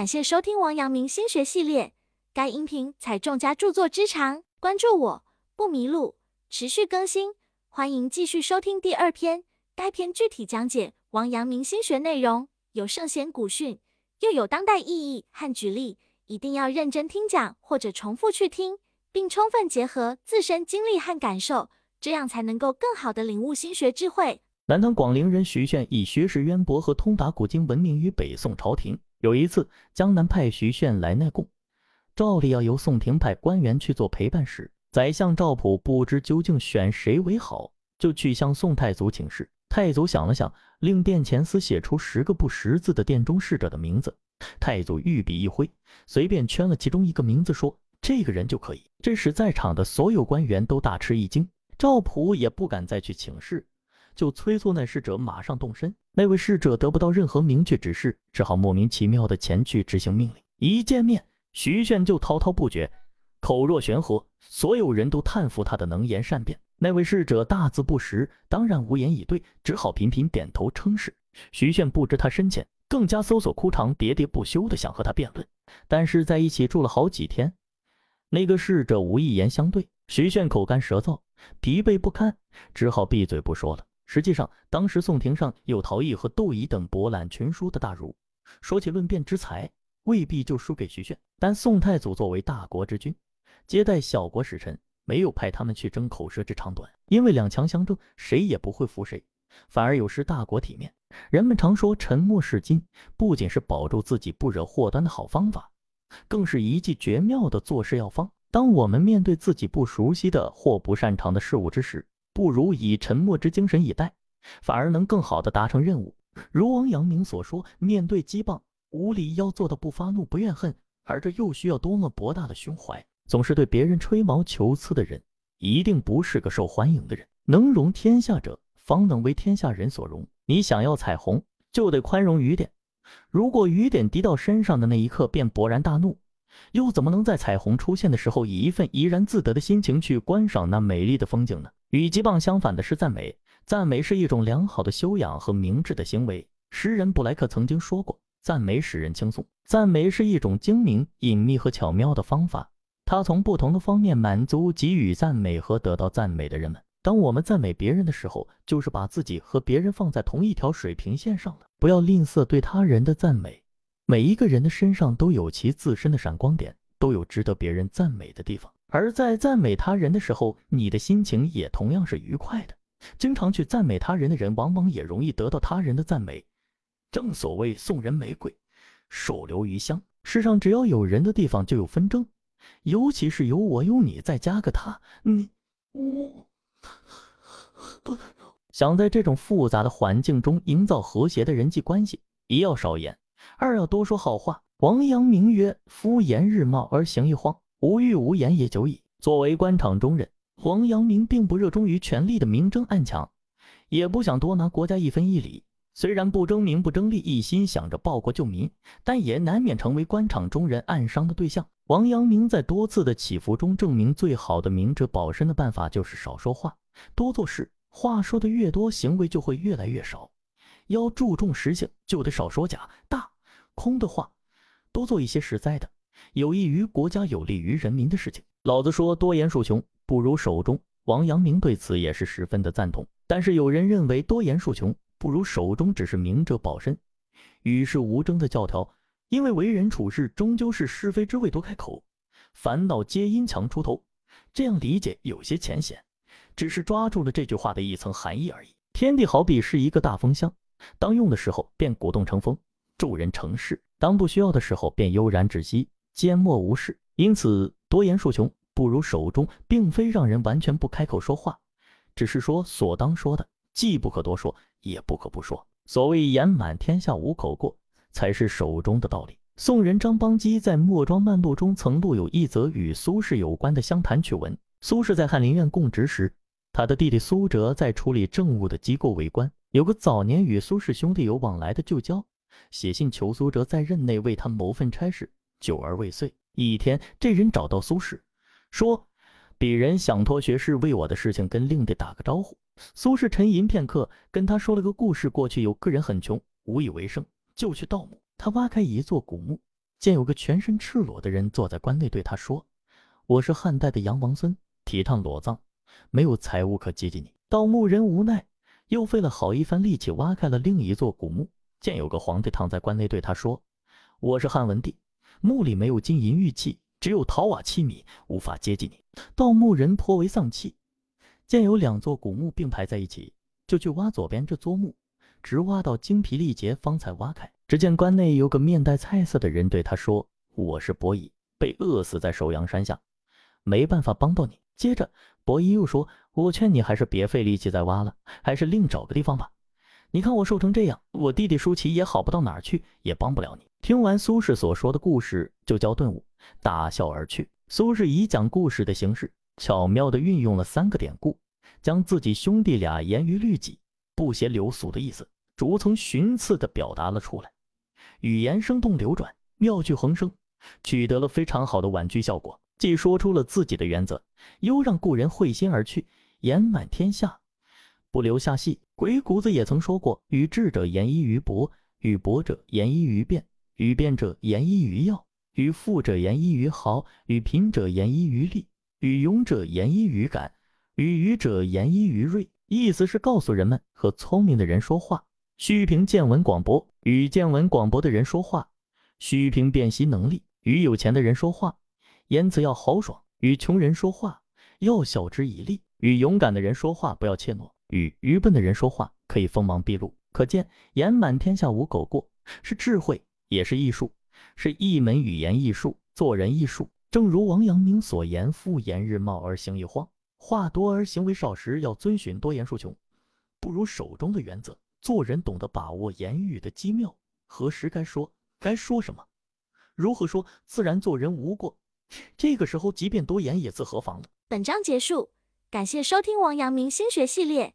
感谢收听王阳明心学系列，该音频采众家著作之长，关注我不迷路，持续更新，欢迎继续收听第二篇。该篇具体讲解王阳明心学内容，有圣贤古训，又有当代意义和举例，一定要认真听讲或者重复去听，并充分结合自身经历和感受，这样才能够更好的领悟心学智慧。南唐广陵人徐铉以学识渊博和通达古今闻名于北宋朝廷。有一次，江南派徐铉来内供，照例要由宋廷派官员去做陪伴使。宰相赵普不知究竟选谁为好，就去向宋太祖请示。太祖想了想，令殿前司写出十个不识字的殿中侍者的名字。太祖御笔一挥，随便圈了其中一个名字，说：“这个人就可以。”这使在场的所有官员都大吃一惊，赵普也不敢再去请示。就催促那侍者马上动身。那位侍者得不到任何明确指示，只好莫名其妙的前去执行命令。一见面，徐铉就滔滔不绝，口若悬河，所有人都叹服他的能言善辩。那位侍者大字不识，当然无言以对，只好频频点头称是。徐铉不知他深浅，更加搜索枯肠，喋喋不休的想和他辩论。但是在一起住了好几天，那个侍者无一言相对，徐铉口干舌燥，疲惫不堪，只好闭嘴不说了。实际上，当时宋廷上有陶艺和窦仪等博览群书的大儒，说起论辩之才，未必就输给徐铉。但宋太祖作为大国之君，接待小国使臣，没有派他们去争口舌之长短，因为两强相争，谁也不会服谁，反而有失大国体面。人们常说沉默是金，不仅是保住自己不惹祸端的好方法，更是一剂绝妙的做事药方。当我们面对自己不熟悉的或不擅长的事物之时，不如以沉默之精神以待，反而能更好的达成任务。如王阳明所说，面对讥谤无理，要做到不发怒、不怨恨，而这又需要多么博大的胸怀！总是对别人吹毛求疵的人，一定不是个受欢迎的人。能容天下者，方能为天下人所容。你想要彩虹，就得宽容雨点。如果雨点滴到身上的那一刻便勃然大怒，又怎么能在彩虹出现的时候，以一份怡然自得的心情去观赏那美丽的风景呢？与击棒相反的是赞美，赞美是一种良好的修养和明智的行为。诗人布莱克曾经说过，赞美使人轻松，赞美是一种精明、隐秘和巧妙的方法，它从不同的方面满足给予赞美和得到赞美的人们。当我们赞美别人的时候，就是把自己和别人放在同一条水平线上了。不要吝啬对他人的赞美，每一个人的身上都有其自身的闪光点，都有值得别人赞美的地方。而在赞美他人的时候，你的心情也同样是愉快的。经常去赞美他人的人，往往也容易得到他人的赞美。正所谓送人玫瑰，手留余香。世上只要有人的地方就有纷争，尤其是有我有你，再加个他，你我。想在这种复杂的环境中营造和谐的人际关系，一要少言，二要多说好话。王阳明曰：“夫言日茂而行一荒。”无欲无言也久矣。作为官场中人，王阳明并不热衷于权力的明争暗抢，也不想多拿国家一分一厘。虽然不争名不争利，一心想着报国救民，但也难免成为官场中人暗伤的对象。王阳明在多次的起伏中证明，最好的明哲保身的办法就是少说话，多做事。话说的越多，行为就会越来越少。要注重实性，就得少说假大空的话，多做一些实在的。有益于国家、有利于人民的事情。老子说：“多言数穷，不如守中。”王阳明对此也是十分的赞同。但是有人认为，多言数穷不如守中，只是明哲保身、与世无争的教条。因为为人处事终究是是非之位多开口，烦恼皆因强出头。这样理解有些浅显，只是抓住了这句话的一层含义而已。天地好比是一个大风箱，当用的时候便鼓动成风，助人成事；当不需要的时候便悠然止息。缄默无事，因此多言数穷，不如守中，并非让人完全不开口说话，只是说所当说的，既不可多说，也不可不说。所谓言满天下无口过，才是守中的道理。宋人张邦基在《墨庄漫录》中曾录有一则与苏轼有关的相谈趣闻。苏轼在翰林院供职时，他的弟弟苏辙在处理政务的机构为官，有个早年与苏轼兄弟有往来的旧交，写信求苏辙在任内为他谋份差事。久而未遂。一天，这人找到苏轼，说：“鄙人想托学士为我的事情跟令弟打个招呼。”苏轼沉吟片刻，跟他说了个故事：过去有个人很穷，无以为生，就去盗墓。他挖开一座古墓，见有个全身赤裸的人坐在棺内，对他说：“我是汉代的杨王孙，提倡裸葬，没有财物可接济你。”盗墓人无奈，又费了好一番力气挖开了另一座古墓，见有个皇帝躺在关内，对他说：“我是汉文帝，墓里没有金银玉器，只有陶瓦器皿，无法接济你。”盗墓人颇为丧气，见有两座古墓并排在一起，就去挖左边这座墓。直挖到精疲力竭，方才挖开。只见关内有个面带菜色的人对他说：“我是伯夷，被饿死在首阳山下，没办法帮到你。”接着，伯夷又说：“我劝你还是别费力气再挖了，还是另找个地方吧。你看我瘦成这样，我弟弟舒淇也好不到哪儿去，也帮不了你。”听完苏轼所说的故事，就教顿悟，大笑而去。苏轼以讲故事的形式，巧妙地运用了三个典故，将自己兄弟俩严于律己。不谐流俗的意思，逐层寻次地表达了出来，语言生动流转，妙趣横生，取得了非常好的婉拒效果。既说出了自己的原则，又让故人会心而去，言满天下，不留下戏。鬼谷子也曾说过：“与智者言一于博，与博者言一于辩，与辩者言一于要，与富者言一于豪，与贫者言一于利，与勇者言一于敢，与愚者言一于锐。”意思是告诉人们，和聪明的人说话，需凭见闻广博；与见闻广博的人说话，需凭辨析能力；与有钱的人说话，言辞要豪爽；与穷人说话，要晓之以利；与勇敢的人说话，不要怯懦；与愚笨的人说话，可以锋芒毕露。可见，言满天下无狗过，是智慧，也是艺术，是一门语言艺术，做人艺术。正如王阳明所言：“复言日茂而行一荒。”话多而行为少时，要遵循多言数穷，不如手中的原则。做人懂得把握言语的机妙，何时该说，该说什么，如何说，自然做人无过。这个时候，即便多言也自何妨了。本章结束，感谢收听王阳明心学系列。